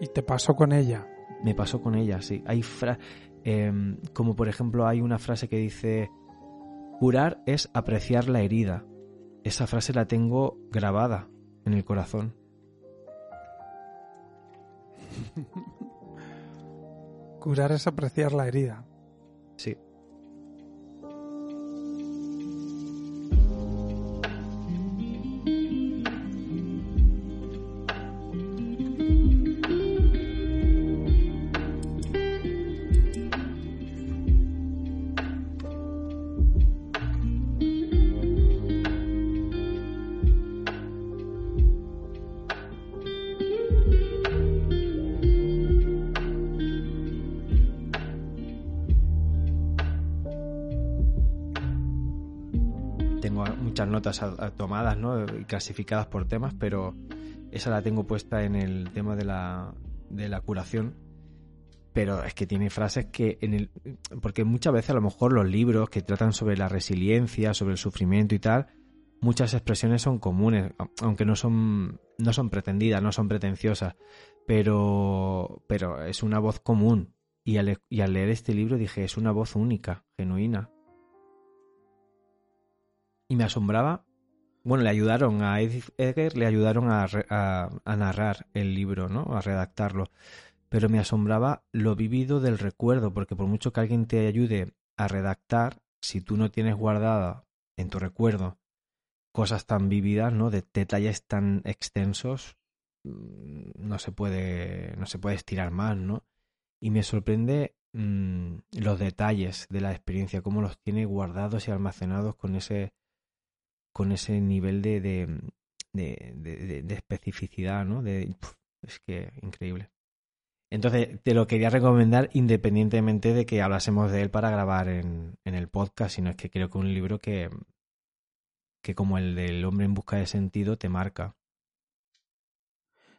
¿Y te pasó con ella? Me pasó con ella, sí. Hay fra em, como por ejemplo hay una frase que dice, curar es apreciar la herida. Esa frase la tengo grabada en el corazón. Curar es apreciar la herida. Sí. Tomadas, ¿no? Y clasificadas por temas, pero esa la tengo puesta en el tema de la, de la curación. Pero es que tiene frases que en el. Porque muchas veces a lo mejor los libros que tratan sobre la resiliencia, sobre el sufrimiento y tal, muchas expresiones son comunes, aunque no son, no son pretendidas, no son pretenciosas. Pero, pero es una voz común. Y al, y al leer este libro dije, es una voz única, genuina. Y me asombraba. Bueno, le ayudaron a Edith Egger, le ayudaron a, a narrar el libro, ¿no? A redactarlo. Pero me asombraba lo vivido del recuerdo, porque por mucho que alguien te ayude a redactar, si tú no tienes guardada en tu recuerdo cosas tan vividas, ¿no? De detalles tan extensos, mm, no se puede, no se puede estirar más, ¿no? Y me sorprende mm, los detalles de la experiencia, cómo los tiene guardados y almacenados con ese, con ese nivel de, de, de, especificidad, ¿no? De, es que increíble. Entonces, te lo quería recomendar independientemente de que hablásemos de él para grabar en, en el podcast, sino es que creo que un libro que, que como el del hombre en busca de sentido te marca.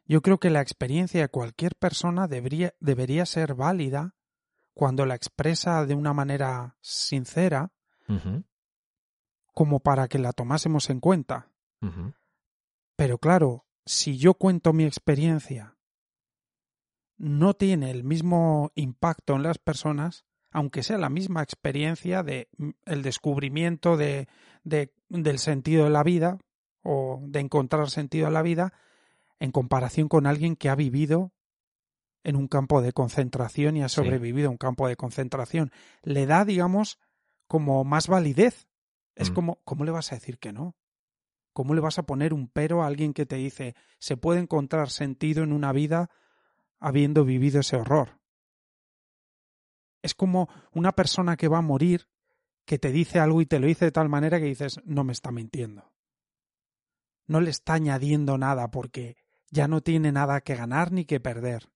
Yo creo que la experiencia de cualquier persona debería, debería ser válida cuando la expresa de una manera sincera como para que la tomásemos en cuenta. Pero claro, si yo cuento mi experiencia, no tiene el mismo impacto en las personas, aunque sea la misma experiencia de mm, el descubrimiento de, de- del sentido de la vida o de encontrar sentido a la vida, en comparación con alguien que ha vivido en un campo de concentración y ha Sí. sobrevivido a un campo de concentración. Le da, digamos, como más validez. Es Mm. como, ¿cómo le vas a decir que no? ¿Cómo le vas a poner un pero a alguien que te dice se puede encontrar sentido en una vida habiendo vivido ese horror? Es como una persona que va a morir que te dice algo y te lo dice de tal manera que dices no me está mintiendo. No le está añadiendo nada porque ya no tiene nada que ganar ni que perder.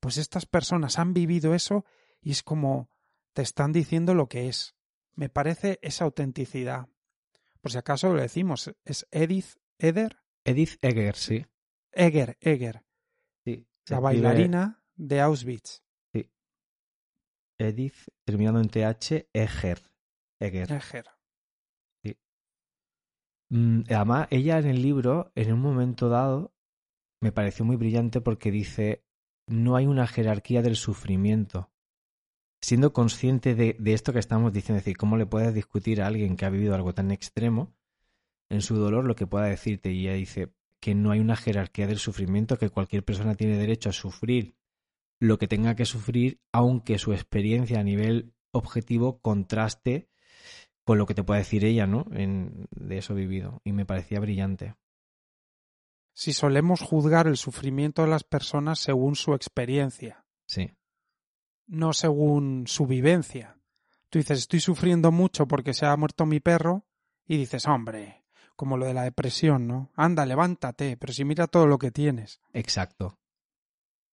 Pues estas personas han vivido eso y es como te están diciendo lo que es. Me parece esa autenticidad. Por si acaso lo decimos, es Edith Eder, Edith Egger, sí. Eger, Eger, sí. la bailarina de Auschwitz. Edith, terminando en TH, Egger. Egger. Eger. Mm, Además, ella en el libro, en un momento dado, me pareció muy brillante porque dice, no hay una jerarquía del sufrimiento. Siendo consciente de, de esto que estamos diciendo, es decir, cómo le puedes discutir a alguien que ha vivido algo tan extremo en su dolor lo que pueda decirte. Y ella dice que no hay una jerarquía del sufrimiento, que cualquier persona tiene derecho a sufrir lo que tenga que sufrir, aunque su experiencia a nivel objetivo contraste con lo que te puede decir ella, ¿no? En, de eso vivido. Y me parecía brillante. Si solemos juzgar el sufrimiento de las personas según su experiencia, Sí. No según su vivencia. Tú dices, estoy sufriendo mucho porque se ha muerto mi perro, y dices, hombre, como lo de la depresión, ¿no? Anda, levántate, pero si mira todo lo que tienes. Exacto.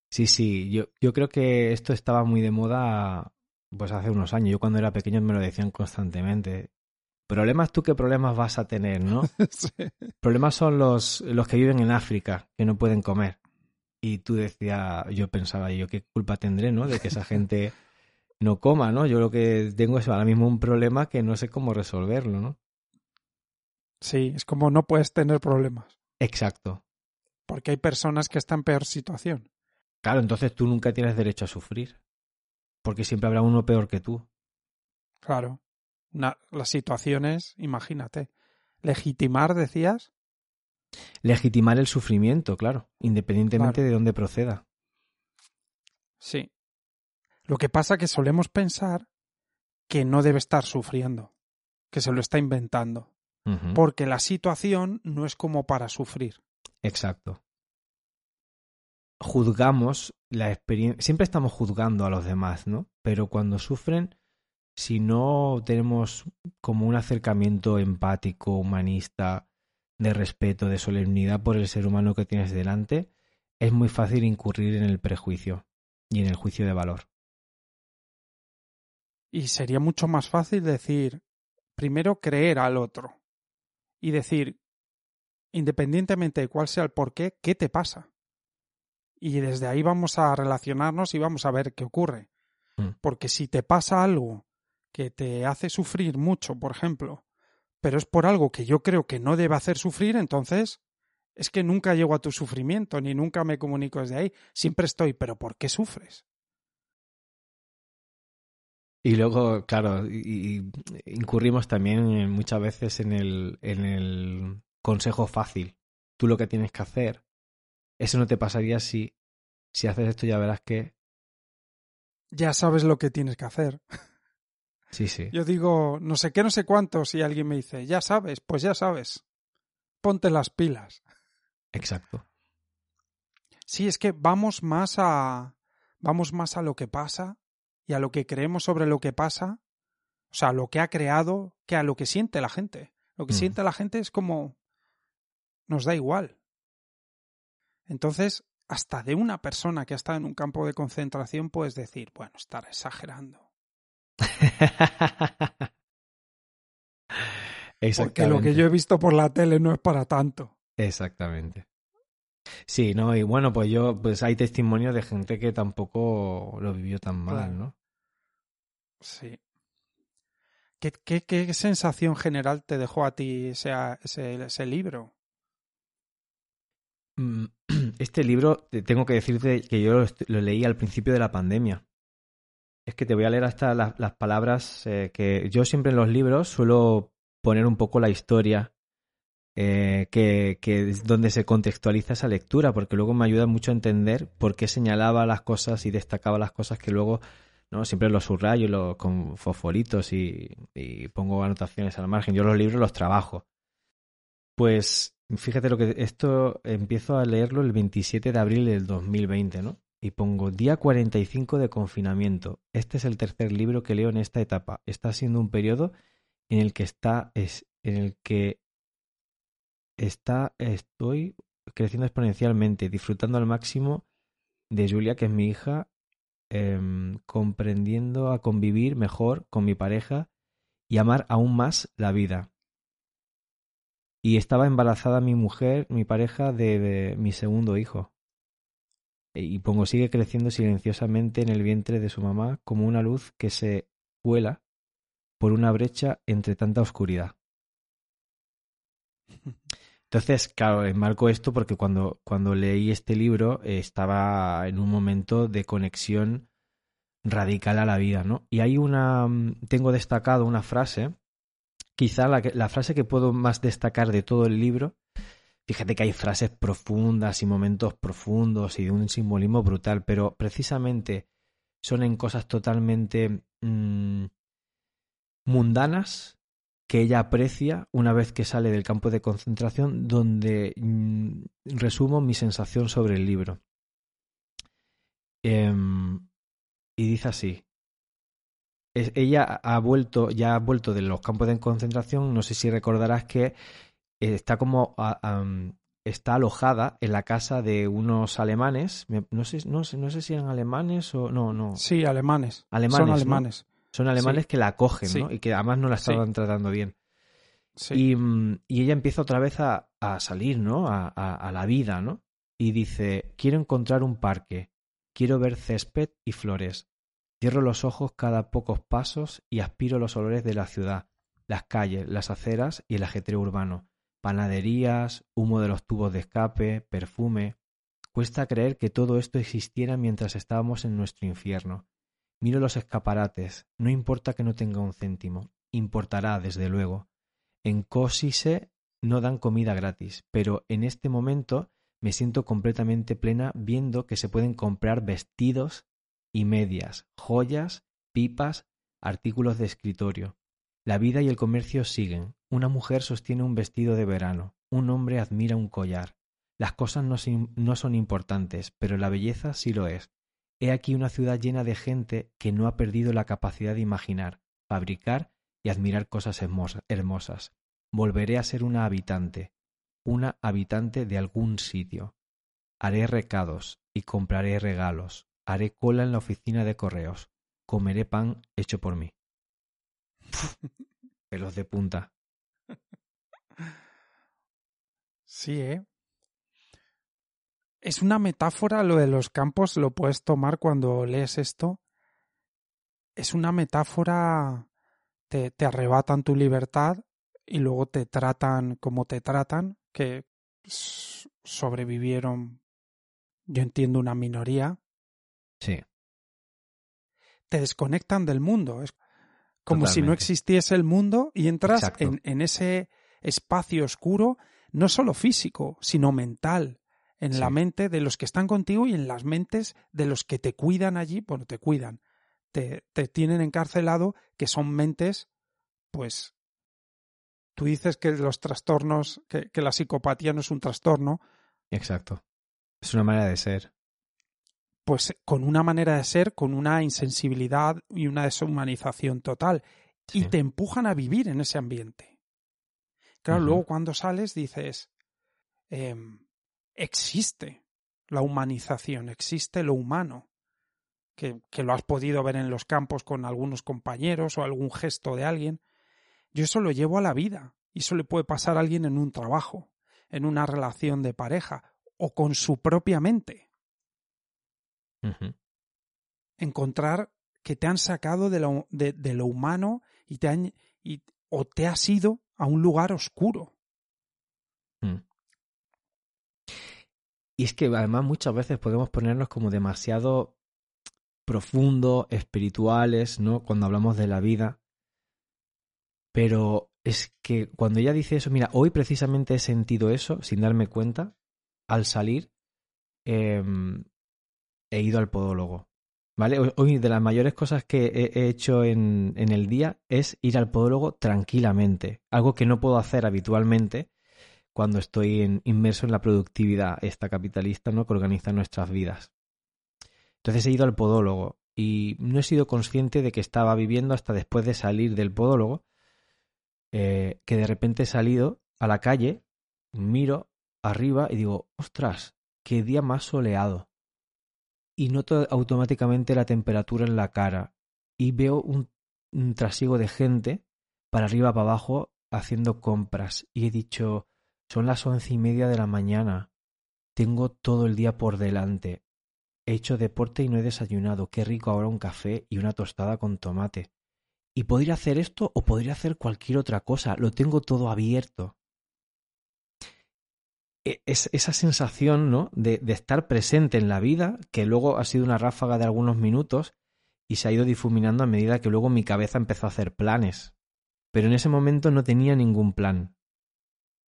Sí, sí. Yo, yo creo que esto estaba muy de moda pues hace unos años. Yo cuando era pequeño me lo decían constantemente. Problemas tú qué problemas vas a tener, ¿no? Sí. Problemas son los, los que viven en África, que no pueden comer. Y tú decías, yo pensaba, yo qué culpa tendré, ¿no? De que esa gente no coma, ¿no? Yo lo que tengo es ahora mismo un problema que no sé cómo resolverlo, ¿no? Sí, es como no puedes tener problemas, Exacto. porque hay personas que están en peor situación. Claro, entonces tú nunca tienes derecho a sufrir. Porque siempre habrá uno peor que tú. Claro. las situaciones, imagínate. Legitimar, decías. Legitimar el sufrimiento, claro, independientemente de dónde proceda. Sí. Lo que pasa que solemos pensar que no debe estar sufriendo, que se lo está inventando. Porque la situación no es como para sufrir. Exacto. Juzgamos la experiencia. Siempre estamos juzgando a los demás, ¿no? Pero cuando sufren, si no tenemos como un acercamiento empático, humanista, de respeto, de solemnidad por el ser humano que tienes delante, es muy fácil incurrir en el prejuicio y en el juicio de valor. Y sería mucho más fácil decir, primero creer al otro y decir, independientemente de cuál sea el porqué, ¿qué te pasa? Y desde ahí vamos a relacionarnos y vamos a ver qué ocurre. Mm. Porque si te pasa algo que te hace sufrir mucho, por ejemplo, pero es por algo que yo creo que no debe hacer sufrir, entonces es que nunca llego a tu sufrimiento, ni nunca me comunico desde ahí. Siempre estoy, pero ¿por qué sufres? Y luego, claro, incurrimos también muchas veces en el, en el consejo fácil. Tú lo que tienes que hacer, eso no te pasaría si, si haces esto ya verás que... Ya sabes lo que tienes que hacer. Sí, sí. Yo digo, no sé qué, no sé cuánto, si alguien me dice, ya sabes, pues ya sabes. Ponte las pilas. Exacto. Sí, es que vamos más a. vamos más a lo que pasa y a lo que creemos sobre lo que pasa. O sea, lo que ha creado, que a lo que siente la gente. Lo que mm. siente la gente es como. nos da igual. Entonces, hasta de una persona que ha estado en un campo de concentración puedes decir, bueno, estar exagerando. Porque lo que yo he visto por la tele no es para tanto. Exactamente. Sí, no, y bueno, pues yo, pues hay testimonios de gente que tampoco lo vivió tan mal, ¿no? Sí. ¿Qué, qué, ¿Qué, sensación general te dejó a ti ese, ese, libro? Mm, este libro, tengo que decirte que yo lo leí al principio de la pandemia. Es que te voy a leer hasta las, palabras eh, que yo siempre en los libros suelo poner un poco la historia eh, que, es donde se contextualiza esa lectura, porque luego me ayuda mucho a entender por qué señalaba las cosas y destacaba las cosas que luego no siempre los subrayo los, con fosforitos y, y, pongo anotaciones al margen. Yo los libros los trabajo. Pues fíjate lo que esto empiezo a leerlo el 27 de abril del 2020, ¿no? Y pongo día 45 de confinamiento. Este es el tercer libro que leo en esta etapa. Está siendo un periodo en el que está es en el que está estoy creciendo exponencialmente, disfrutando al máximo de Julia, que es mi hija, em, comprendiendo a convivir mejor con mi pareja y amar aún más la vida. Y estaba embarazada mi mujer, mi pareja, de mi segundo hijo y pongo sigue creciendo silenciosamente en el vientre de su mamá como una luz que se vuela por una brecha entre tanta oscuridad. Entonces, claro, enmarco esto porque cuando, cuando leí este libro eh, estaba en un momento de conexión radical a la vida, ¿no? Y hay una, mm, tengo destacado una frase, quizá la, la frase que puedo más destacar de todo el libro Fíjate que hay frases profundas y momentos profundos y de un simbolismo brutal, pero precisamente son en cosas totalmente mm, mundanas que ella aprecia una vez que sale del campo de concentración, donde mm, resumo mi sensación sobre el libro. Em, y dice así. ella ha vuelto, ya ha vuelto de los campos de concentración. No sé si recordarás que está como está alojada en la casa de unos alemanes. No sé, no sé, no sé si eran alemanes o no, no. Sí, alemanes. Alemanes. Son alemanes. Son alemanes que la acogen, ¿no? Y que además no la estaban tratando bien. Y, mm, y, ella empieza otra vez a, a salir, ¿no? A, a, la vida, ¿no? Y dice, quiero encontrar un parque, quiero ver césped y flores. Cierro los ojos cada pocos pasos y aspiro los olores de la ciudad, las calles, las aceras y el ajetreo urbano panaderías, humo de los tubos de escape, perfume. Cuesta creer que todo esto existiera mientras estábamos en nuestro infierno. Miro los escaparates. No importa que no tenga un céntimo. Importará, desde luego. En Cosise no dan comida gratis, pero en este momento me siento completamente plena viendo que se pueden comprar vestidos y medias, joyas, pipas, artículos de escritorio. La vida y el comercio siguen. Una mujer sostiene un vestido de verano. Un hombre admira un collar. Las cosas no, son importantes, pero la belleza sí lo es. He aquí una ciudad llena de gente que no ha perdido la capacidad de imaginar, fabricar y admirar cosas hermosas. Volveré a ser una habitante, una habitante de algún sitio. Haré recados y compraré regalos. Haré cola en la oficina de correos. Comeré pan hecho por mí. Pelos de punta. Sí, ¿eh? es una metáfora lo de los campos, lo puedes tomar cuando lees esto. Es una metáfora, te, te arrebatan tu libertad y luego te tratan como te tratan, que sobrevivieron, yo entiendo, una minoría. Sí. Te desconectan del mundo. Es como si no existiese el mundo y entras en, en ese espacio oscuro, no solo físico, sino mental, en la mente de los que están contigo y en las mentes de los que te cuidan allí, bueno, te cuidan, te, te tienen encarcelado, que son mentes, pues, tú dices que los trastornos, que, que la psicopatía no es un trastorno. Exacto. Es una manera de ser. Pues con una manera de ser, con una insensibilidad y una deshumanización total. Y te empujan a vivir en ese ambiente. Claro, luego cuando sales dices, eh, existe la humanización, existe lo humano, que, que, lo has podido ver en los campos con algunos compañeros o algún gesto de alguien. Yo eso lo llevo a la vida y eso le puede pasar a alguien en un trabajo, en una relación de pareja o con su propia mente. Encontrar que te han sacado de lo, de, de lo humano y te han, y, o te has ido a un lugar oscuro. Mm. Y es que además muchas veces podemos ponernos como demasiado profundos, espirituales, ¿no? Cuando hablamos de la vida. Pero es que cuando ella dice eso, mira, hoy precisamente he sentido eso sin darme cuenta. Al salir, em, he ido al podólogo. ¿Vale? Hoy de las mayores cosas que he hecho en, el día es ir al podólogo tranquilamente. Algo que no puedo hacer habitualmente cuando estoy inmerso en la productividad esta capitalista ¿no? que organiza nuestras vidas. Entonces he ido al podólogo y no he sido consciente de que estaba viviendo hasta después de salir del podólogo, eh, que de repente he salido a la calle, miro arriba y digo, ostras, qué día más soleado. Y noto automáticamente la temperatura en la cara y veo un, trasiego de gente para arriba, para abajo, haciendo compras. Y he dicho, son las once y media de la mañana. Tengo todo el día por delante. He hecho deporte y no he desayunado. Qué rico ahora un café y una tostada con tomate. Y podría hacer esto o podría hacer cualquier otra cosa. Lo tengo todo abierto. E, es esa sensación, ¿no? De, de estar presente en la vida, que luego ha sido una ráfaga de algunos minutos y se ha ido difuminando a medida que luego mi cabeza empezó a hacer planes. Pero en ese momento no tenía ningún plan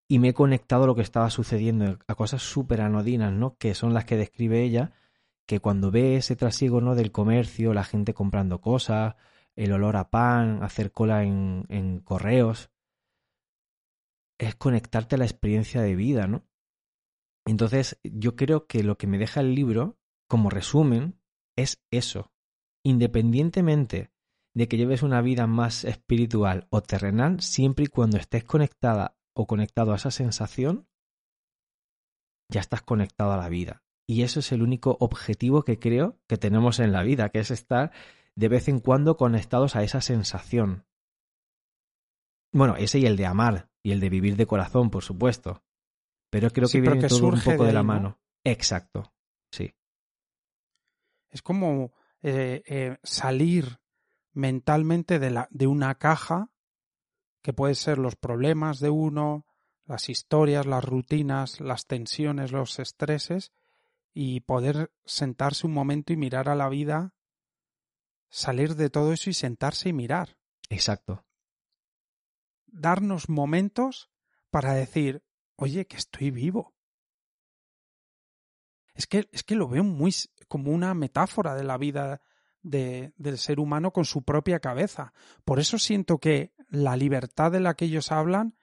y me he conectado a lo que estaba sucediendo, a cosas súper anodinas, ¿no? Que son las que describe ella, que cuando ve ese trasiego, ¿no? Del comercio, la gente comprando cosas, el olor a pan, hacer cola en, en correos, es conectarte a la experiencia de vida, ¿no? Entonces, yo creo que lo que me deja el libro, como resumen, es eso. Independientemente de que lleves una vida más espiritual o terrenal, siempre y cuando estés conectada o conectado a esa sensación, ya estás conectado a la vida. Y eso es el único objetivo que creo que tenemos en la vida, que es estar de vez en cuando conectados a esa sensación. Bueno, ese y el de amar, y el de vivir de corazón, por supuesto. Pero creo que viene todo un poco de, la mano. Exacto, sí. Es como eh, eh, salir mentalmente de, la, de una caja que pueden ser los problemas de uno, las historias, las rutinas, las tensiones, los estreses, y poder sentarse un momento y mirar a la vida, salir de todo eso y sentarse y mirar. Exacto. Darnos momentos para decir, oye, que estoy vivo. Es que, es que lo veo muy como una metáfora de la vida de, del ser humano con su propia cabeza. Por eso siento que la libertad de la que ellos hablan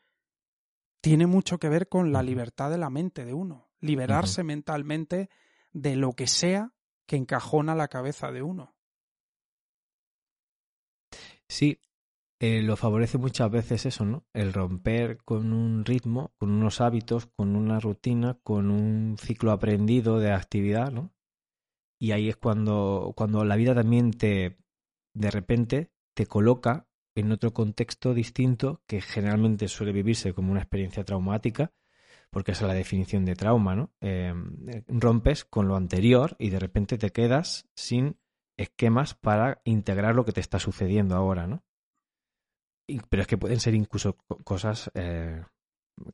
tiene mucho que ver con la libertad de la mente de uno. Liberarse mentalmente de lo que sea que encajona la cabeza de uno. Sí, eh, lo favorece muchas veces eso, ¿no? El romper con un ritmo, con unos hábitos, con una rutina, con un ciclo aprendido de actividad, ¿no? Y ahí es cuando, cuando la vida también te, de repente, te coloca en otro contexto distinto que generalmente suele vivirse como una experiencia traumática, porque esa es la definición de trauma, ¿no? Em, rompes con lo anterior y de repente te quedas sin esquemas para integrar lo que te está sucediendo ahora, ¿no? Pero es que pueden ser incluso cosas eh,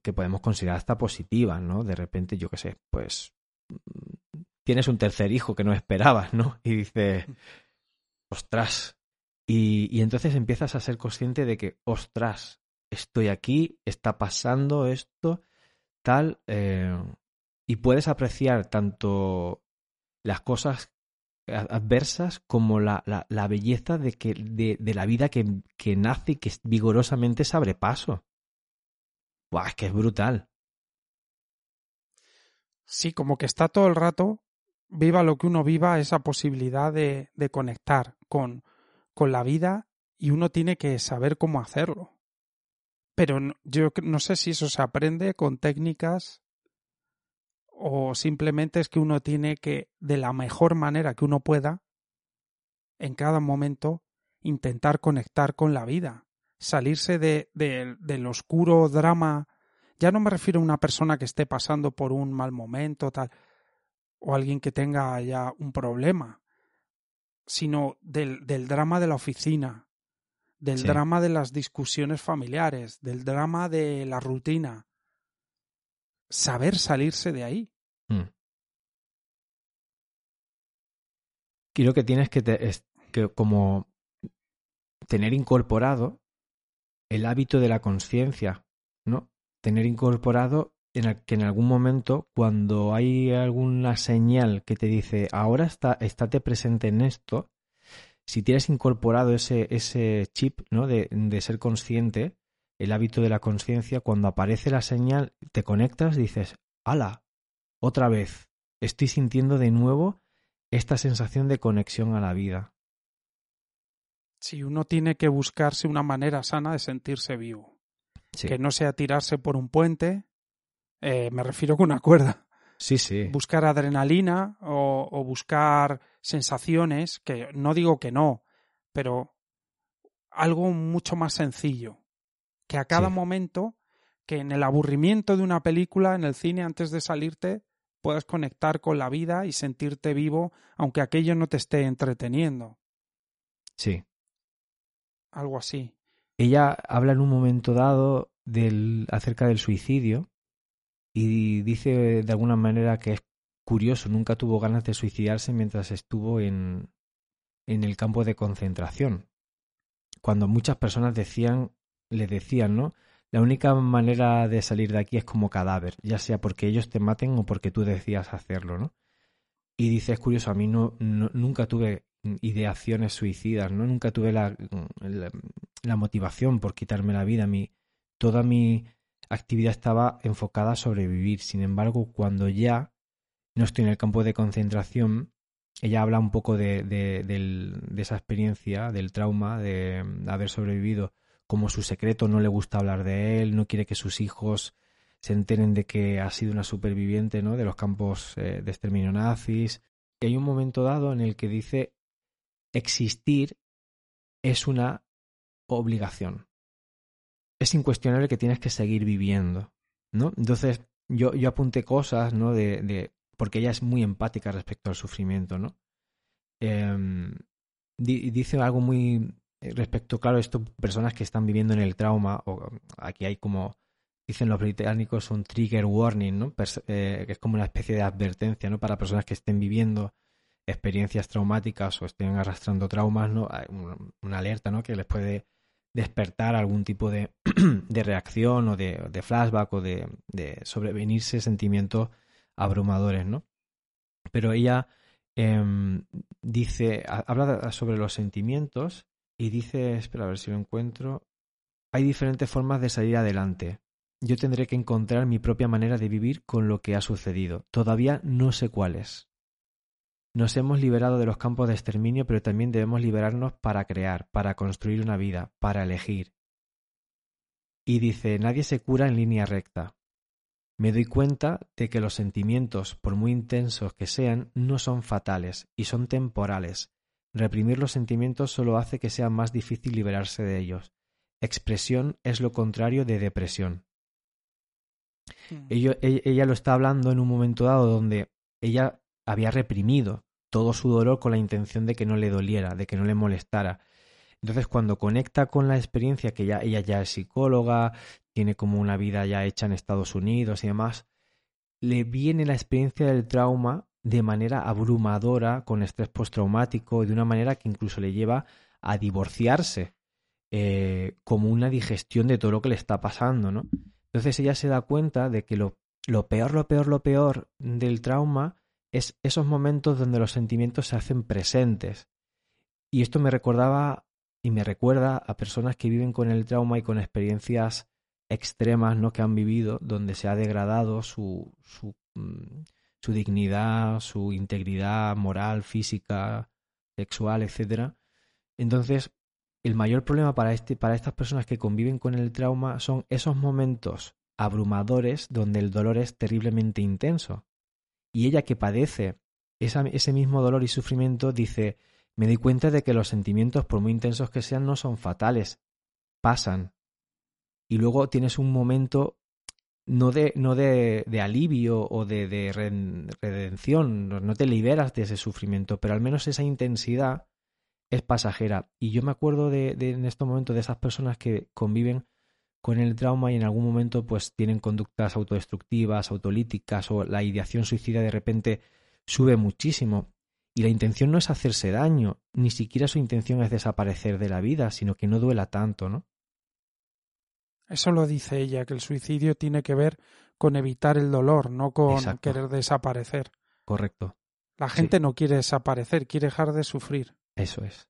que podemos considerar hasta positivas, ¿no? De repente, yo qué sé, pues mm, tienes un tercer hijo que no esperabas, ¿no? Y dices, ostras. Y, y entonces empiezas a ser consciente de que, ostras, estoy aquí, está pasando esto, tal, eh, y puedes apreciar tanto las cosas adversas como la, la, belleza de, que, de, de la vida que, que, nace y que vigorosamente se abre paso. Buah, es que es brutal. Sí, como que está todo el rato, viva lo que uno viva, esa posibilidad de, de conectar con, con la vida y uno tiene que saber cómo hacerlo. Pero yo no sé si eso se aprende con técnicas o simplemente es que uno tiene que, de la mejor manera que uno pueda, en cada momento, intentar conectar con la vida, salirse de, del oscuro drama. Ya no me refiero a una persona que esté pasando por un mal momento, tal, o alguien que tenga ya un problema, sino del, del drama de la oficina, del drama de las discusiones familiares, del drama de la rutina, saber salirse de ahí. Mm. Creo que tienes que, que como tener incorporado el hábito de la conciencia, ¿no? Tener incorporado en el, que en algún momento, cuando hay alguna señal que te dice ahora está, estate presente en esto, si tienes incorporado ese, ese chip, ¿no? De, de ser consciente, el hábito de la conciencia, cuando aparece la señal, te conectas, dices, ala, otra vez, estoy sintiendo de nuevo esta sensación de conexión a la vida. Si uno tiene que buscarse una manera sana de sentirse vivo. Que no sea tirarse por un puente, eh, me refiero con una cuerda. Sí, sí. Buscar adrenalina o, o, buscar sensaciones, que no digo que no, pero algo mucho más sencillo que a cada momento, que en el aburrimiento de una película, en el cine, antes de salirte, puedas conectar con la vida y sentirte vivo, aunque aquello no te esté entreteniendo. Sí. Algo así. Ella habla en un momento dado del, acerca del suicidio y dice de alguna manera que es curioso, nunca tuvo ganas de suicidarse mientras estuvo en, en el campo de concentración. Cuando muchas personas decían le decían, ¿no? La única manera de salir de aquí es como cadáver, ya sea porque ellos te maten o porque tú decías hacerlo, ¿no? Y dice, es curioso, a mí no, nunca tuve ideaciones suicidas, ¿no? Nunca tuve la, la, motivación por quitarme la vida. Mi, toda mi actividad estaba enfocada a sobrevivir. Sin embargo, cuando ya no estoy en el campo de concentración, ella habla un poco de, de esa experiencia, del trauma, de haber sobrevivido como su secreto no le gusta hablar de él, no quiere que sus hijos se enteren de que ha sido una superviviente ¿no? de los campos eh, de exterminio nazis. Y hay un momento dado en el que dice existir es una obligación. Es incuestionable que tienes que seguir viviendo. ¿no? Entonces, yo, yo apunté cosas, ¿no? De, de, porque ella es muy empática respecto al sufrimiento, ¿no? Eh, dice algo muy, respecto, claro, esto, personas que están viviendo en el trauma, o aquí hay como dicen los británicos, un trigger warning, ¿no? Eh, que es como una especie de advertencia, ¿no? Para personas que estén viviendo experiencias traumáticas o estén arrastrando traumas, ¿no? Una alerta, ¿no? Que les puede despertar algún tipo de, de reacción o de, de, flashback o de, de sobrevenirse sentimientos abrumadores, ¿no? Pero ella eh, dice, habla sobre los sentimientos y dice, espera a ver si lo encuentro, hay diferentes formas de salir adelante. Yo tendré que encontrar mi propia manera de vivir con lo que ha sucedido. Todavía no sé cuáles. Nos hemos liberado de los campos de exterminio, pero también debemos liberarnos para crear, para construir una vida, para elegir. Y dice, nadie se cura en línea recta. Me doy cuenta de que los sentimientos, por muy intensos que sean, no son fatales y son temporales. Reprimir los sentimientos solo hace que sea más difícil liberarse de ellos. Expresión es lo contrario de depresión. Hmm. ella, lo está hablando en un momento dado donde ella había reprimido todo su dolor con la intención de que no le doliera, de que no le molestara. Entonces, cuando conecta con la experiencia, que ya, ella ya es psicóloga, tiene como una vida ya hecha en Estados Unidos y demás, le viene la experiencia del trauma de manera abrumadora, con estrés postraumático, y de una manera que incluso le lleva a divorciarse eh, como una digestión de todo lo que le está pasando, ¿no? Entonces ella se da cuenta de que lo, lo peor, lo peor, lo peor del trauma es esos momentos donde los sentimientos se hacen presentes. Y esto me recordaba y me recuerda a personas que viven con el trauma y con experiencias extremas ¿no? que han vivido, donde se ha degradado su, su, mm, su dignidad, su integridad moral, física, sexual, etc. Entonces, el mayor problema para, este, para estas personas que conviven con el trauma son esos momentos abrumadores donde el dolor es terriblemente intenso. Y ella que padece ese mismo dolor y sufrimiento dice, me doy cuenta de que los sentimientos, por muy intensos que sean, no son fatales, pasan. Y luego tienes un momento no de, no de, de alivio o de, de redención, no te liberas de ese sufrimiento, pero al menos esa intensidad es pasajera. Y yo me acuerdo de, en estos momentos de esas personas que conviven con el trauma y en algún momento pues tienen conductas autodestructivas, autolíticas o la ideación suicida de repente sube muchísimo. Y la intención no es hacerse daño, ni siquiera su intención es desaparecer de la vida, sino que no duela tanto, ¿no? Eso lo dice ella, que el suicidio tiene que ver con evitar el dolor, no con querer desaparecer. Correcto. La gente no quiere desaparecer, quiere dejar de sufrir. Eso es.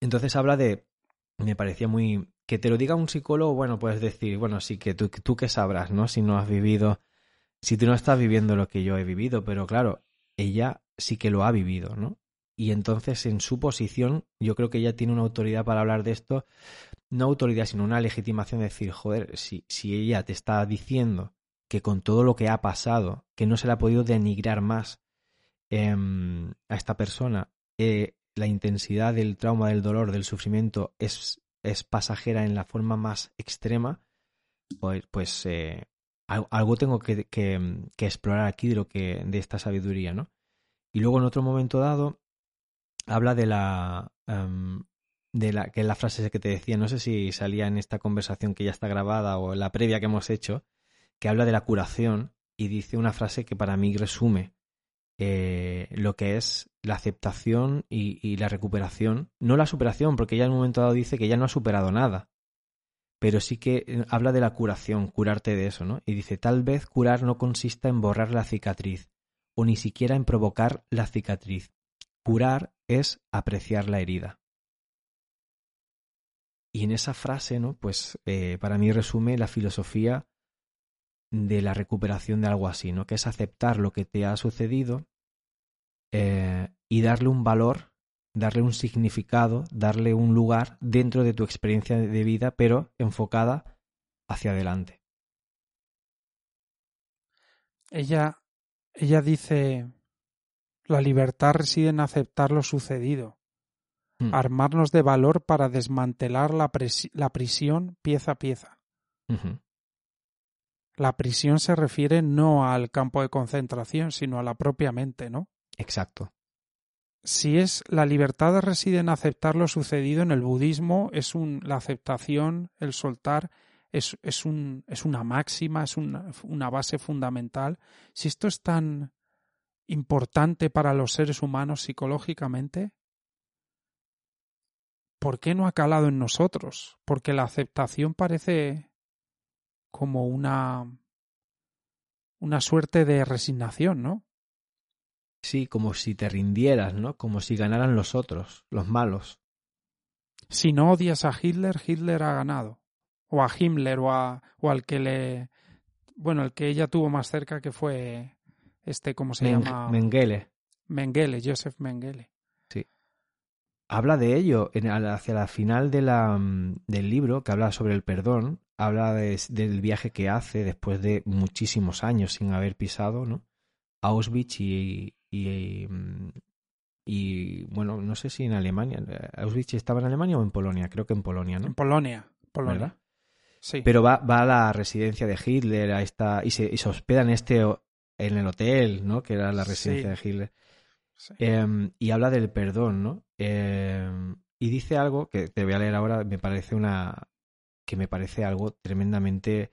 Entonces habla de, me parecía muy, que te lo diga un psicólogo, bueno, puedes decir, bueno, sí, que tú, tú qué sabrás, ¿no? Si no has vivido, si tú no estás viviendo lo que yo he vivido, pero claro, ella sí que lo ha vivido, ¿no? Y entonces en su posición, yo creo que ella tiene una autoridad para hablar de esto, no autoridad, sino una legitimación de decir, joder, si, si ella te está diciendo que con todo lo que ha pasado, que no se le ha podido denigrar más, Em, a esta persona eh, la intensidad del trauma, del dolor, del sufrimiento es, es pasajera en la forma más extrema, pues, pues eh, algo tengo que, que, explorar aquí de lo que de esta sabiduría, ¿no? Y luego en otro momento dado habla de la em, de la que es la frase que te decía, no sé si salía en esta conversación que ya está grabada o en la previa que hemos hecho, que habla de la curación y dice una frase que para mí resume eh, lo que es la aceptación y, la recuperación. No la superación, porque ella en un momento dado dice que ya no ha superado nada. Pero sí que eh, habla de la curación, curarte de eso, ¿no? Y dice, tal vez curar no consista en borrar la cicatriz, o ni siquiera en provocar la cicatriz. Curar es apreciar la herida. Y en esa frase, ¿no? Pues eh, para mí resume la filosofía de la recuperación de algo así, ¿no? Que es aceptar lo que te ha sucedido eh, y darle un valor, darle un significado, darle un lugar dentro de tu experiencia de vida, pero enfocada hacia adelante. Ella, ella dice, la libertad reside en aceptar lo sucedido, mm. armarnos de valor para desmantelar la, la prisión pieza a pieza. La prisión se refiere no al campo de concentración, sino a la propia mente, ¿no? Exacto. si es la libertad reside en aceptar lo sucedido en el budismo, es un, la aceptación, el soltar, es, es, un, es una máxima, es una, una base fundamental. Si esto es tan importante para los seres humanos psicológicamente, ¿por qué no ha calado en nosotros? Porque la aceptación parece como una una suerte de resignación, ¿no? Sí, como si te rindieras, ¿no? Como si ganaran los otros, los malos. Si no odias a Hitler, Hitler ha ganado. O a Himmler, o, a, o al que le... Bueno, el que ella tuvo más cerca que fue este, ¿cómo se llama? Mengele. Mengele, Joseph Mengele. Sí. Habla de ello en, hacia la final de la, mm, del libro, que habla sobre el perdón, habla de, del viaje que hace después de muchísimos años sin haber pisado, ¿no? Auschwitz y, Mm, y, bueno, no sé si en Alemania. ¿Auschwitz estaba en Alemania o en Polonia? Creo que en Polonia, ¿no? En Polonia, Polonia. Sí. Pero va, va a la residencia de Hitler a esta, y, se, y se hospeda en, este, en el hotel, ¿no? Que era la residencia de Hitler. Em, y habla del perdón, ¿no? Em, y dice algo que te voy a leer ahora, me parece una. que me parece algo tremendamente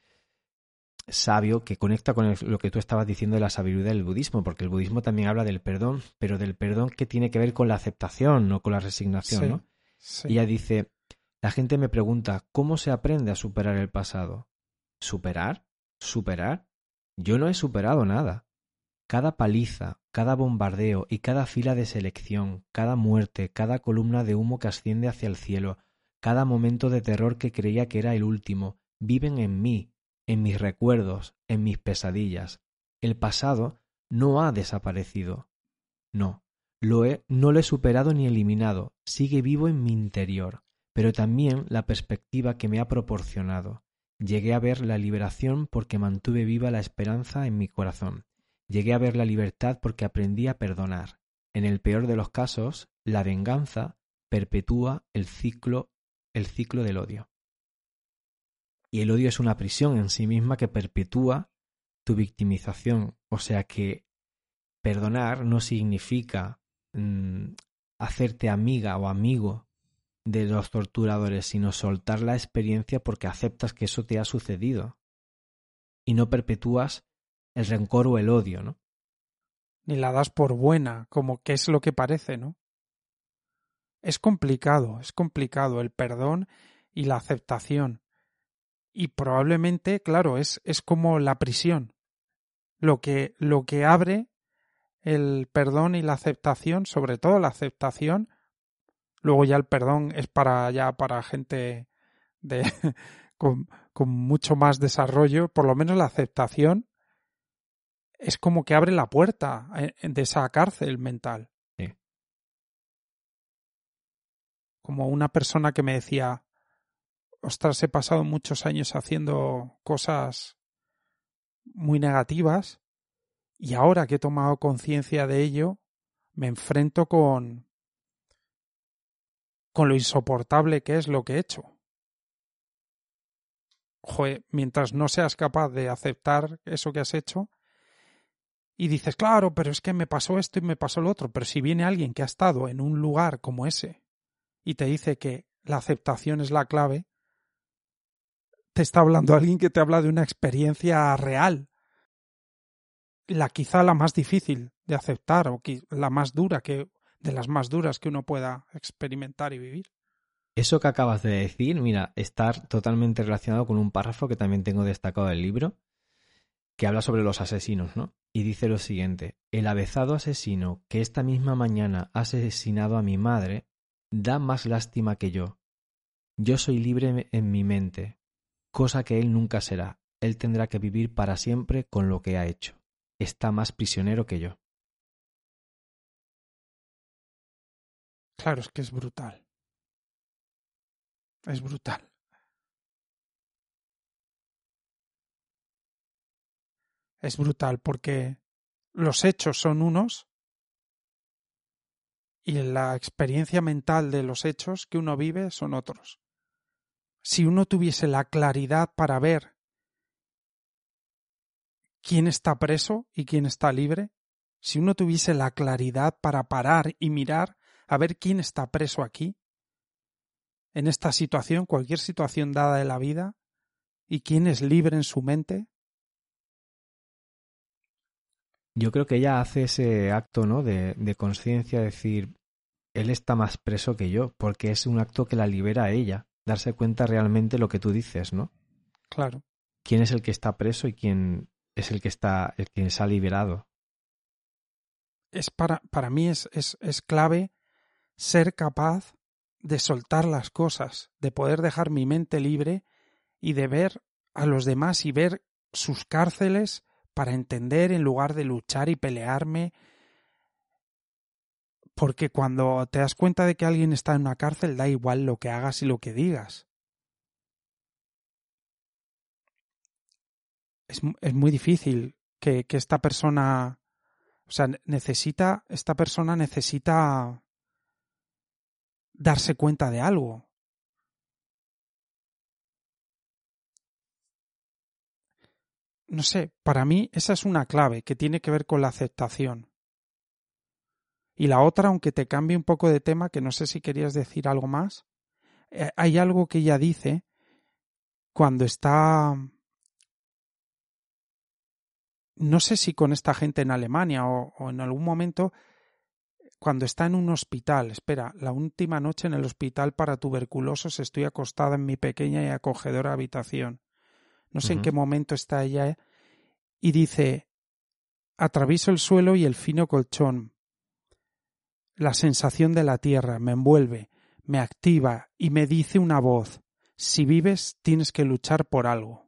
sabio que conecta con lo que tú estabas diciendo de la sabiduría del budismo, porque el budismo también habla del perdón, pero del perdón que tiene que ver con la aceptación, no con la resignación, ¿no? Ella dice, la gente me pregunta, ¿cómo se aprende a superar el pasado? ¿Superar? ¿Superar? Yo no he superado nada. Cada paliza, cada bombardeo y cada fila de selección, cada muerte, cada columna de humo que asciende hacia el cielo, cada momento de terror que creía que era el último, viven en mí, en mis recuerdos, en mis pesadillas. El pasado no ha desaparecido. No, lo he, no lo he superado ni eliminado, sigue vivo en mi interior, pero también la perspectiva que me ha proporcionado. Llegué a ver la liberación porque mantuve viva la esperanza en mi corazón. Llegué a ver la libertad porque aprendí a perdonar. En el peor de los casos, la venganza perpetúa el ciclo, el ciclo del odio. Y el odio es una prisión en sí misma que perpetúa tu victimización. O sea que perdonar no significa mm, hacerte amiga o amigo de los torturadores, sino soltar la experiencia porque aceptas que eso te ha sucedido. Y no perpetúas el rencor o el odio, ¿no? Ni la das por buena, como que es lo que parece, ¿no? Es complicado, es complicado el perdón y la aceptación y probablemente, claro, es, es como la prisión. Lo que, lo que abre el perdón y la aceptación, sobre todo la aceptación, luego ya el perdón es para ya para gente de con, con mucho más desarrollo, por lo menos la aceptación es como que abre la puerta eh, de esa cárcel mental. Como una persona que me decía, ostras, he pasado muchos años haciendo cosas muy negativas y ahora que he tomado conciencia de ello, me enfrento con con lo insoportable que es lo que he hecho. Joder, mientras no seas capaz de aceptar eso que has hecho y dices, claro, pero es que me pasó esto y me pasó lo otro, pero si viene alguien que ha estado en un lugar como ese y te dice que la aceptación es la clave, te está hablando alguien que te habla de una experiencia real. La quizá la más difícil de aceptar o la más dura que de las más duras que uno pueda experimentar y vivir. Eso que acabas de decir, mira, está totalmente relacionado con un párrafo que también tengo destacado del libro, que habla sobre los asesinos, ¿no? Y dice lo siguiente, el avezado asesino que esta misma mañana ha asesinado a mi madre da más lástima que yo. Yo soy libre en mi mente, cosa que él nunca será. Él tendrá que vivir para siempre con lo que ha hecho. Está más prisionero que yo. Claro, es que es brutal. Es brutal. Es brutal porque los hechos son unos y la experiencia mental de los hechos que uno vive son otros si uno tuviese la claridad para ver quién está preso y quién está libre, si uno tuviese la claridad para parar y mirar a ver quién está preso aquí, en esta situación, cualquier situación dada de la vida, y quién es libre en su mente? Yo creo que ella hace ese acto, ¿no? De, de conciencia, decir, él está más preso que yo, porque es un acto que la libera a ella, darse cuenta realmente lo que tú dices, ¿no? Claro. ¿Quién es el que está preso y quién es el que está, el que se ha liberado? Es para, para mí es, es, es clave ser capaz de soltar las cosas, de poder dejar mi mente libre y de ver a los demás y ver sus cárceles para entender en lugar de luchar y pelearme. Porque cuando te das cuenta de que alguien está en una cárcel, da igual lo que hagas y lo que digas. Es, es muy difícil que, que esta persona. O sea, necesita. Esta persona necesita darse cuenta de algo. No sé, para mí esa es una clave que tiene que ver con la aceptación. Y la otra, aunque te cambie un poco de tema, que no sé si querías decir algo más, eh, hay algo que ella dice cuando está... No sé si con esta gente en Alemania o, o en algún momento cuando está en un hospital. Espera, la última noche en el hospital para tuberculosos estoy acostada en mi pequeña y acogedora habitación. No sé en qué momento está ella. ¿eh? Y dice, atravieso el suelo y el fino colchón. La sensación de la tierra me envuelve, me activa y me dice una voz, si vives tienes que luchar por algo.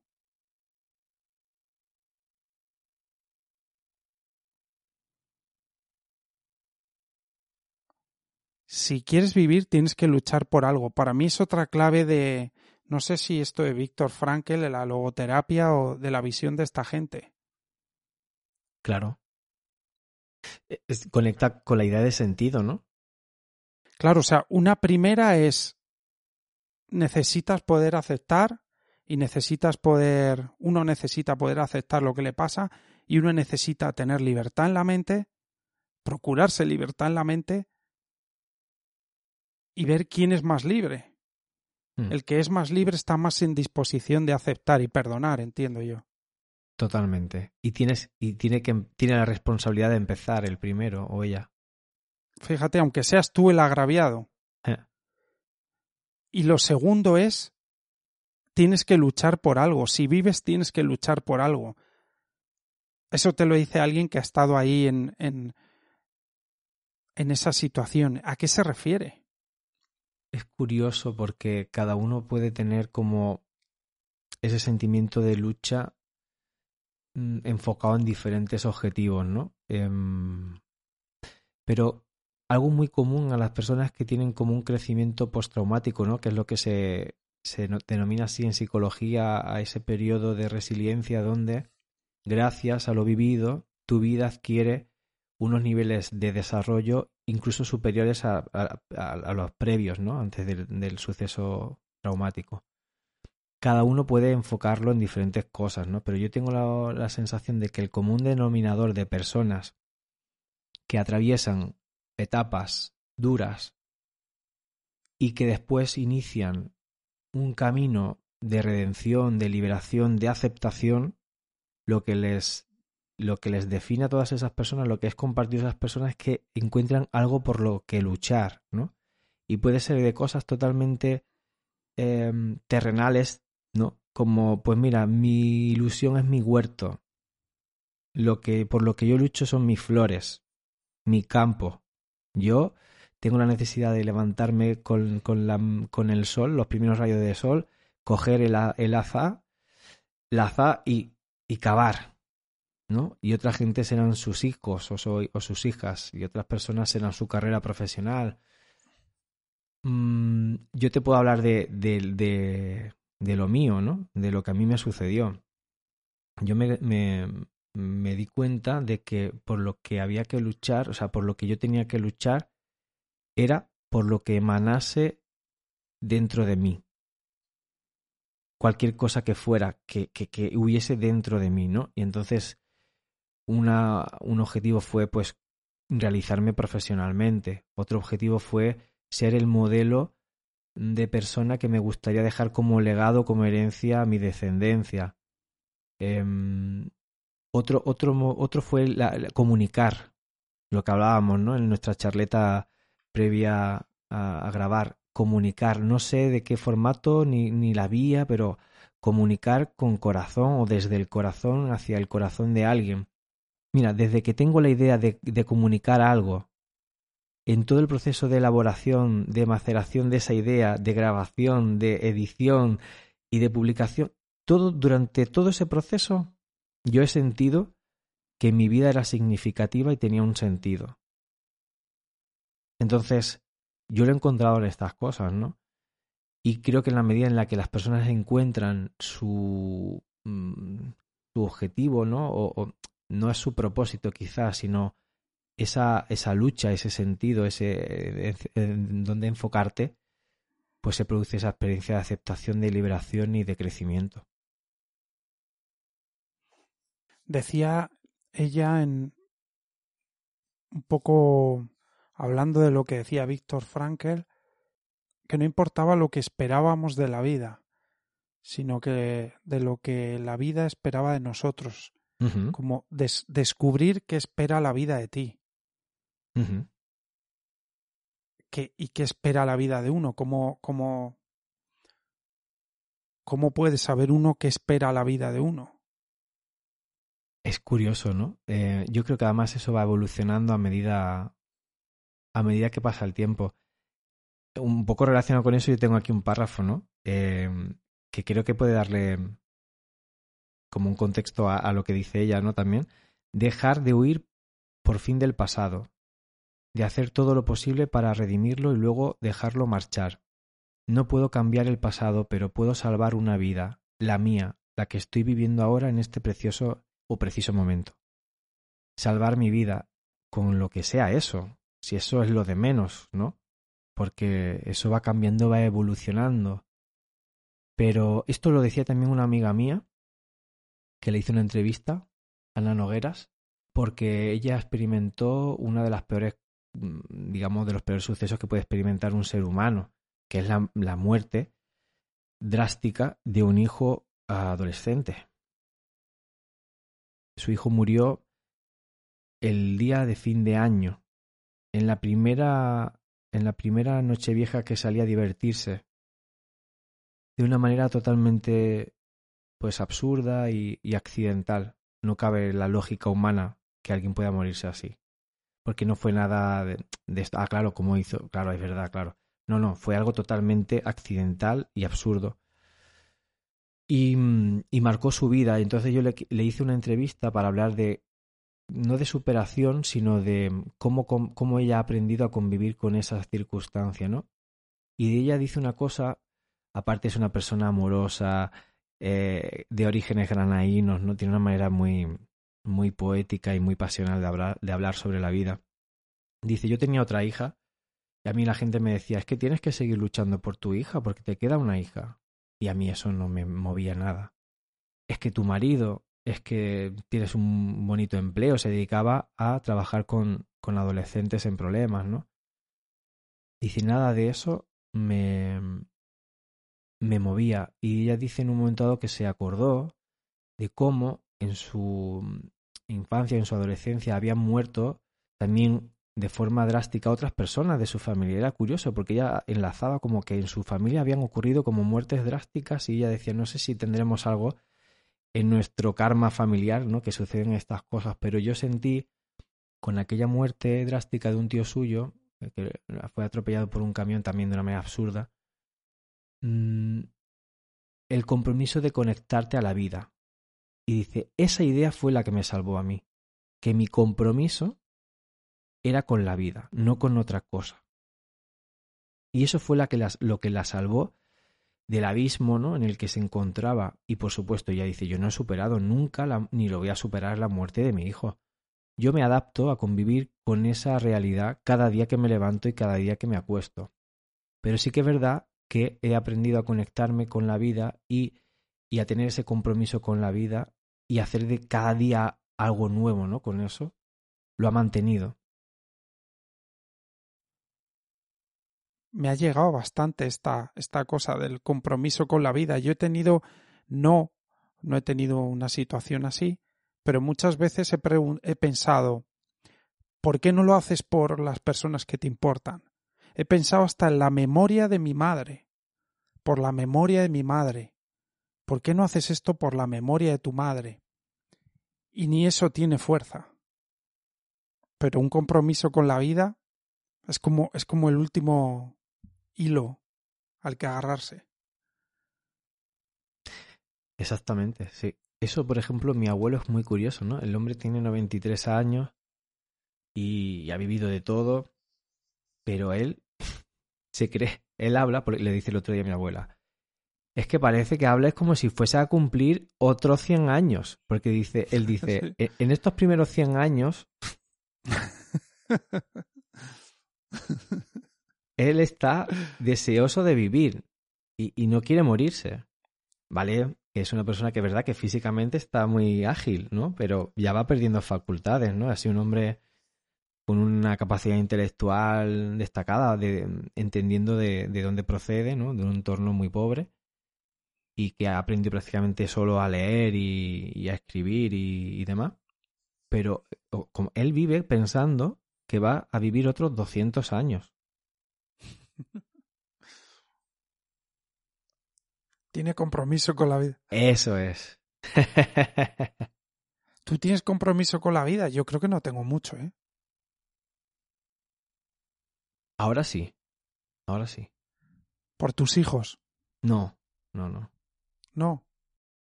Si quieres vivir tienes que luchar por algo. Para mí es otra clave de, no sé si esto de Víctor Frankel, de la logoterapia o de la visión de esta gente. Claro. E, conecta con la idea de sentido, ¿no? Claro, o sea, una primera es necesitas poder aceptar y necesitas poder, uno necesita poder aceptar lo que le pasa y uno necesita tener libertad en la mente, procurarse libertad en la mente y ver quién es más libre. Hmm. El que es más libre está más en disposición de aceptar y perdonar, entiendo yo. Totalmente. Y tienes y tiene que tiene la responsabilidad de empezar el primero o ella. Fíjate, aunque seas tú el agraviado. Eh. Y lo segundo es tienes que luchar por algo. Si vives tienes que luchar por algo. Eso te lo dice alguien que ha estado ahí en, en, en esa situación. ¿A qué se refiere? Es curioso porque cada uno puede tener como ese sentimiento de lucha mm, enfocado en diferentes objetivos, ¿no? Em, pero algo muy común a las personas que tienen como un crecimiento postraumático, ¿no? Que es lo que se, se denomina así en psicología a ese periodo de resiliencia donde, gracias a lo vivido, tu vida adquiere unos niveles de desarrollo incluso superiores a, los previos, ¿no? Antes del, suceso traumático. Cada uno puede enfocarlo en diferentes cosas, ¿no? Pero yo tengo la, sensación de que el común denominador de personas que atraviesan etapas duras y que después inician un camino de redención, de liberación, de aceptación, lo que les lo que les define a todas esas personas, lo que es compartir esas personas es que encuentran algo por lo que luchar, ¿no? Y puede ser de cosas totalmente em, terrenales, ¿no? Como, pues mira, mi ilusión es mi huerto. Lo que, por lo que yo lucho son mis flores, mi campo. Yo tengo la necesidad de levantarme con, con, el sol, los primeros rayos de sol, coger el, el aza, la y, y cavar, ¿no? Y otra gente serán sus hijos o, o sus hijas, y otras personas serán su carrera profesional. Mm, yo te puedo hablar de, de, de, lo mío, ¿no? De lo que a mí me sucedió. Yo me, me, me di cuenta de que por lo que había que luchar, o sea, por lo que yo tenía que luchar, era por lo que emanase dentro de mí cualquier cosa que fuera, que, que, que, hubiese dentro de mí, ¿no? Y entonces una, un objetivo fue pues realizarme profesionalmente. Otro objetivo fue ser el modelo de persona que me gustaría dejar como legado, como herencia a mi descendencia. Em, otro, otro, otro fue comunicar, lo que hablábamos ¿no? en nuestra charleta previa a, grabar. Comunicar, no sé de qué formato ni, ni la vía, pero comunicar con corazón o desde el corazón hacia el corazón de alguien. Mira, desde que tengo la idea de, comunicar algo, en todo el proceso de elaboración, de maceración de esa idea, de grabación, de edición y de publicación, todo durante todo ese proceso yo he sentido que mi vida era significativa y tenía un sentido. Entonces, yo lo he encontrado en estas cosas, ¿no? Y creo que en la medida en la que las personas encuentran su, mm, su objetivo, ¿no? O, no es su propósito quizás, sino esa, esa lucha, ese sentido, ese en donde enfocarte, pues se produce esa experiencia de aceptación, de liberación y de crecimiento. Decía ella en un poco hablando de lo que decía Víctor Frankel, que no importaba lo que esperábamos de la vida, sino que de lo que la vida esperaba de nosotros, como descubrir qué espera la vida de ti. ¿Y qué espera la vida de uno? ¿Cómo, cómo, ¿Cómo puede saber uno qué espera la vida de uno? Es curioso, ¿no? Eh, yo creo que además eso va evolucionando a medida, a medida que pasa el tiempo. Un poco relacionado con eso, yo tengo aquí un párrafo, ¿no? Eh, que creo que puede darle como un contexto a, a, lo que dice ella, ¿no? También. Dejar de huir por fin del pasado, de hacer todo lo posible para redimirlo y luego dejarlo marchar. No puedo cambiar el pasado, pero puedo salvar una vida, la mía, la que estoy viviendo ahora en este precioso o preciso momento. Salvar mi vida con lo que sea eso, si eso es lo de menos, ¿no? Porque eso va cambiando, va evolucionando. Pero esto lo decía también una amiga mía, que le hizo una entrevista, Ana Nogueras, porque ella experimentó una de las peores, mm, digamos, de los peores sucesos que puede experimentar un ser humano, que es la, la muerte drástica de un hijo adolescente. Su hijo murió el día de fin de año, en la primera en la primera noche vieja que salía a divertirse, de una manera totalmente pues absurda y, accidental. No cabe la lógica humana que alguien pueda morirse así. Porque no fue nada de, esto. Ah, claro, como hizo. Claro, es verdad, claro. No, no, fue algo totalmente accidental y absurdo y, y marcó su vida. Entonces yo le, le, hice una entrevista para hablar de, no de superación, sino de cómo, cómo, ella ha aprendido a convivir con esas circunstancias, ¿no? Y ella dice una cosa, aparte es una persona amorosa, eh, de orígenes granaínos, ¿no? Tiene una manera muy, muy poética y muy pasional de hablar, de hablar sobre la vida. Dice, yo tenía otra hija y a mí la gente me decía, es que tienes que seguir luchando por tu hija porque te queda una hija. Y a mí eso no me movía nada. Es que tu marido, es que tienes un bonito empleo, se dedicaba a trabajar con, con adolescentes en problemas, ¿no? Sin nada de eso me, me movía. Y ella dice en un momento dado que se acordó de cómo en su infancia, en su adolescencia, habían muerto también de forma drástica otras personas de su familia. Era curioso porque ella enlazaba como que en su familia habían ocurrido como muertes drásticas y ella decía, no sé si tendremos algo en nuestro karma familiar, ¿no? Que suceden estas cosas, pero yo sentí con aquella muerte drástica de un tío suyo, eh, que fue atropellado por un camión también de una manera absurda, mm, el compromiso de conectarte a la vida. Y dice, esa idea fue la que me salvó a mí, que mi compromiso era con la vida, no con otra cosa. Y eso fue la que lo que la salvó del abismo ¿no? en el que se encontraba. Y por supuesto, ella dice, yo no he superado nunca ni lo voy a superar la muerte de mi hijo. Yo me adapto a convivir con esa realidad cada día que me levanto y cada día que me acuesto. Pero sí que es verdad que he aprendido a conectarme con la vida y, y a tener ese compromiso con la vida y hacer de cada día algo nuevo, ¿no? Con eso, lo ha mantenido. Me ha llegado bastante esta, esta cosa del compromiso con la vida. Yo he tenido, no, no he tenido una situación así, pero muchas veces he, he pensado, ¿por qué no lo haces por las personas que te importan? He pensado hasta en la memoria de mi madre, por la memoria de mi madre. ¿Por qué no haces esto por la memoria de tu madre? Y ni eso tiene fuerza. Pero un compromiso con la vida es como, es como el último hilo al que agarrarse. Exactamente, sí. Eso, por ejemplo, mi abuelo es muy curioso, ¿no? El hombre tiene 93 años y ha vivido de todo, pero él se cree, él habla, le dice el otro día a mi abuela, es que parece que habla es como si fuese a cumplir otros 100 años, porque dice, él dice, e-, en estos primeros 100 años, él está deseoso de vivir y, y no quiere morirse, ¿vale? Es una persona que es verdad que físicamente está muy ágil, ¿no? Pero ya va perdiendo facultades, ¿no? Así un hombre con una capacidad intelectual destacada, de, entendiendo de, de, dónde procede, ¿no? de un entorno muy pobre, y que ha aprendido prácticamente solo a leer y, a escribir y, demás. Pero como él vive pensando que va a vivir otros 200 años. Tiene compromiso con la vida. Eso es. ¿Tú tienes compromiso con la vida? Yo creo que no tengo mucho, ¿eh? Ahora sí. Ahora sí. ¿Por tus hijos? No, no, no. No.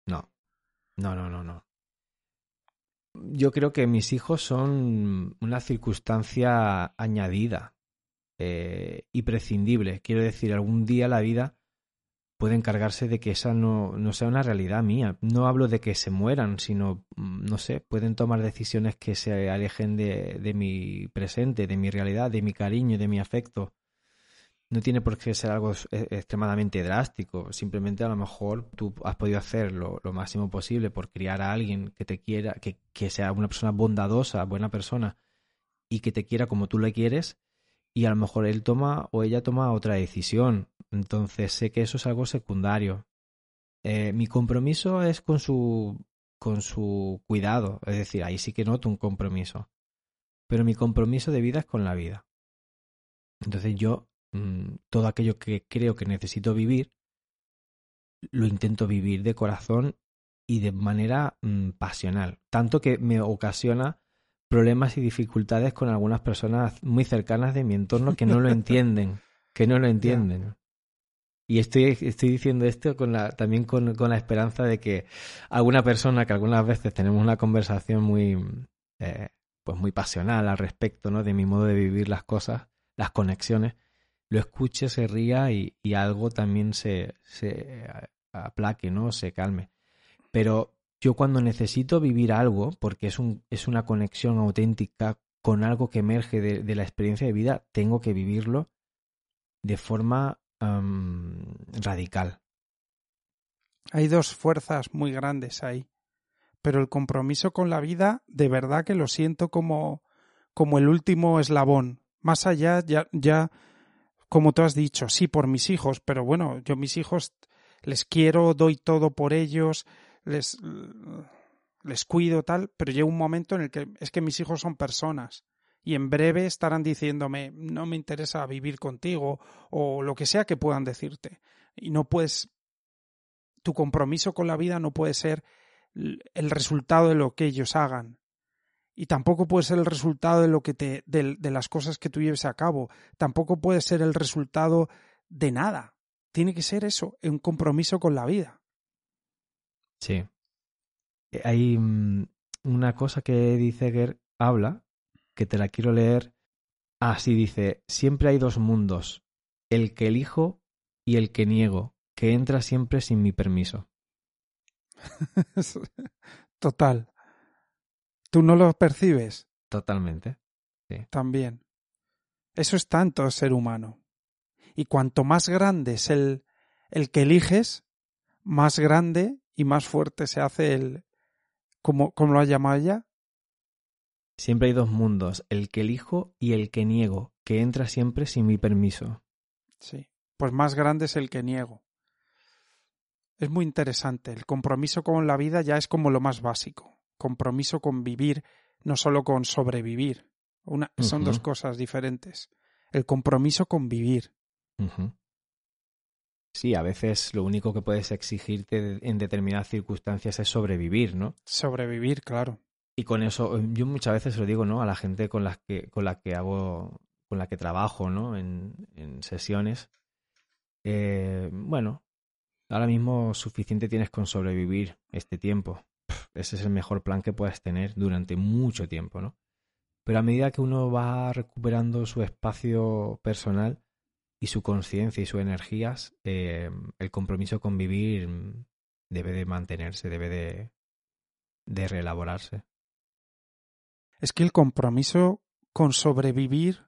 No. No, no, no, no. Yo creo que mis hijos son una circunstancia añadida eh, y prescindible. Quiero decir, algún día la vida puede encargarse de que esa no, no, sea una realidad mía. No hablo de que se mueran, sino, mm, no sé, pueden tomar decisiones que se alejen de, de mi presente, de mi realidad, de mi cariño, de mi afecto. No tiene por qué ser algo extremadamente drástico. Simplemente a lo mejor tú has podido hacer lo, lo máximo posible por criar a alguien que te quiera, que, que sea una persona bondadosa, buena persona, y que te quiera como tú le quieres, y a lo mejor él toma o ella toma otra decisión entonces sé que eso es algo secundario. Eh, mi compromiso es con su, con su cuidado, es decir, ahí sí que noto un compromiso. Pero mi compromiso de vida es con la vida. Entonces yo, mm, todo aquello que creo que necesito vivir, lo intento vivir de corazón y de manera mm, pasional. Tanto que me ocasiona problemas y dificultades con algunas personas muy cercanas de mi entorno que no lo entienden, que no lo entienden. Y estoy, estoy diciendo esto con la, también con, con, la esperanza de que alguna persona que algunas veces tenemos una conversación muy, eh, pues muy pasional al respecto, ¿no? De mi modo de vivir las cosas, las conexiones, lo escuche, se ría y, y algo también se, se aplaque, ¿no? Se calme. Pero yo cuando necesito vivir algo, porque es, un, es una conexión auténtica con algo que emerge de, de la experiencia de vida, tengo que vivirlo de forma radical. Hay dos fuerzas muy grandes ahí, pero el compromiso con la vida, de verdad que lo siento como, como el último eslabón. Más allá, ya, ya, como tú has dicho, sí, por mis hijos, pero bueno, yo mis hijos les quiero, doy todo por ellos, les, les cuido tal, pero llega un momento en el que es que mis hijos son personas y en breve estarán diciéndome no me interesa vivir contigo o lo que sea que puedan decirte. Y no puedes, tu compromiso con la vida no puede ser el resultado de lo que ellos hagan. Y tampoco puede ser el resultado de lo que te, de, de las cosas que tú lleves a cabo. Tampoco puede ser el resultado de nada. Tiene que ser eso, un compromiso con la vida. Sí. Eh, hay mm, una cosa que dice que habla que te la quiero leer. Así dice, siempre hay dos mundos, el que elijo y el que niego, que entra siempre sin mi permiso. Total. ¿Tú no lo percibes? Totalmente. Sí. También. Eso es tanto ser humano. Y cuanto más grande es el, el que eliges, más grande y más fuerte se hace el, como, como lo ha llamado ella, Siempre hay dos mundos, el que elijo y el que niego, que entra siempre sin mi permiso. Sí, pues más grande es el que niego. Es muy interesante. El compromiso con la vida ya es como lo más básico. Compromiso con vivir, no solo con sobrevivir. Una, Son dos cosas diferentes. El compromiso con vivir. Sí, a veces lo único que puedes exigirte en determinadas circunstancias es sobrevivir, ¿no? Sobrevivir, claro. Y con eso, yo muchas veces lo digo, ¿no? A la gente con la que, con la que hago, con la que trabajo, ¿no? En, en sesiones. Eh, bueno, ahora mismo suficiente tienes con sobrevivir este tiempo. ese es el mejor plan que puedes tener durante mucho tiempo, ¿no? Pero a medida que uno va recuperando su espacio personal y su conciencia y sus energías, eh, el compromiso con vivir debe de mantenerse, debe de, de reelaborarse es que el compromiso con sobrevivir,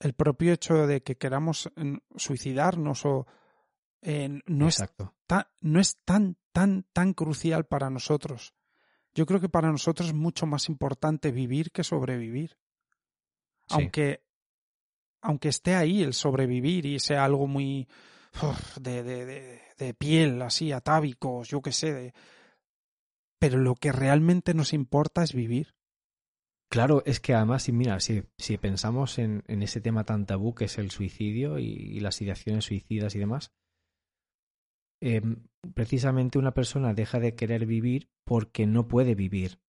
el propio hecho de que queramos suicidarnos o no, es tan, no es tan, tan, tan crucial para nosotros. Yo creo que para nosotros es mucho más importante vivir que sobrevivir. Aunque, aunque esté ahí el sobrevivir y sea algo muy de, de, de, de, piel, así, atávicos, yo qué sé, pero lo que realmente nos importa es vivir. Claro, es que además, mira, si, si pensamos en, en, ese tema tan tabú que es el suicidio y, las ideaciones suicidas y demás, eh, precisamente una persona deja de querer vivir porque no puede vivir.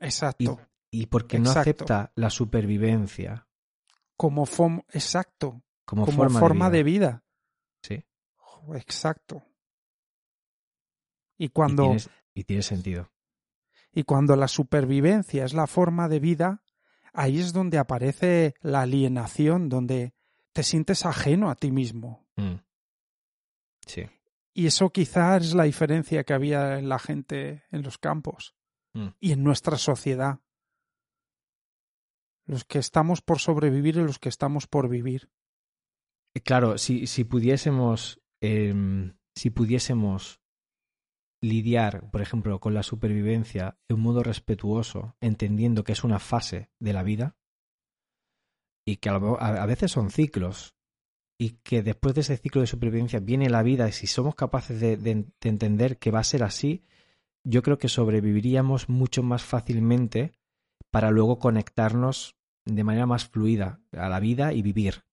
Exacto. Y, porque no acepta la supervivencia. Como forma, exacto. Como, forma, de, vida. Sí. Exacto. Y cuando y tiene sentido. Y cuando la supervivencia es la forma de vida, ahí es donde aparece la alienación, donde te sientes ajeno a ti mismo. Mm. Sí. Y eso quizás es la diferencia que había en la gente en los campos mm. y en nuestra sociedad. Los que estamos por sobrevivir y los que estamos por vivir. Claro, si, si pudiésemos, em, si pudiésemos lidiar, por ejemplo, con la supervivencia de un modo respetuoso, entendiendo que es una fase de la vida y que a, veces son ciclos y que después de ese ciclo de supervivencia viene la vida y si somos capaces de, entender que va a ser así, yo creo que sobreviviríamos mucho más fácilmente para luego conectarnos de manera más fluida a la vida y vivir.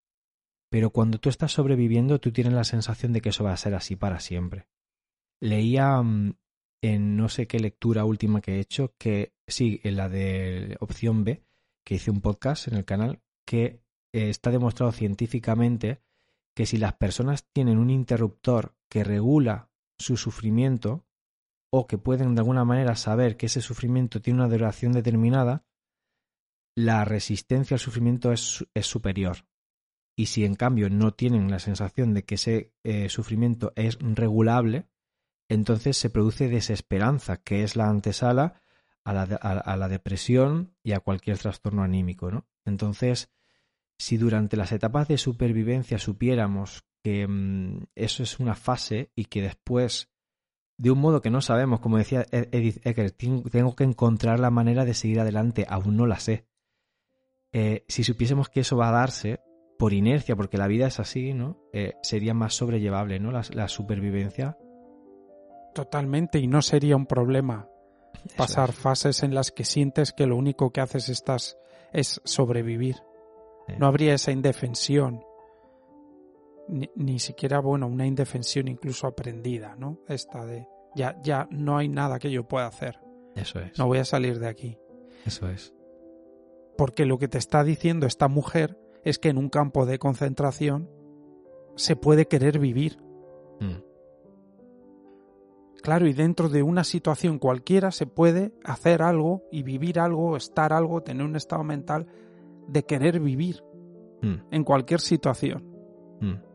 Pero cuando tú estás sobreviviendo, tú tienes la sensación de que eso va a ser así para siempre. Leía mm, en no sé qué lectura última que he hecho, que sí, en la de opción B, que hice un podcast en el canal, que eh, está demostrado científicamente que si las personas tienen un interruptor que regula su sufrimiento o que pueden de alguna manera saber que ese sufrimiento tiene una duración determinada, la resistencia al sufrimiento es, es superior. Y si en cambio no tienen la sensación de que ese eh, sufrimiento es regulable, entonces se produce desesperanza, que es la antesala a la, a, la depresión y a cualquier trastorno anímico. ¿no? Entonces, si durante las etapas de supervivencia supiéramos que mm, eso es una fase y que después, de un modo que no sabemos, como decía e-, Edith Ecker, tengo que encontrar la manera de seguir adelante, aún no la sé. Eh, si supiésemos que eso va a darse por inercia, porque la vida es así, ¿no? Eh, sería más sobrellevable, ¿no? la supervivencia Totalmente, y no sería un problema pasar fases en las que sientes que lo único que haces estás es sobrevivir. No habría esa indefensión. Ni, ni, siquiera, bueno, una indefensión incluso aprendida, ¿no? Esta de ya, ya no hay nada que yo pueda hacer. Eso es. No voy a salir de aquí. Eso es. Porque lo que te está diciendo esta mujer es que en un campo de concentración se puede querer vivir. Mm. Claro, y dentro de una situación cualquiera se puede hacer algo y vivir algo, estar algo, tener un estado mental de querer vivir mm. en cualquier situación. Mm.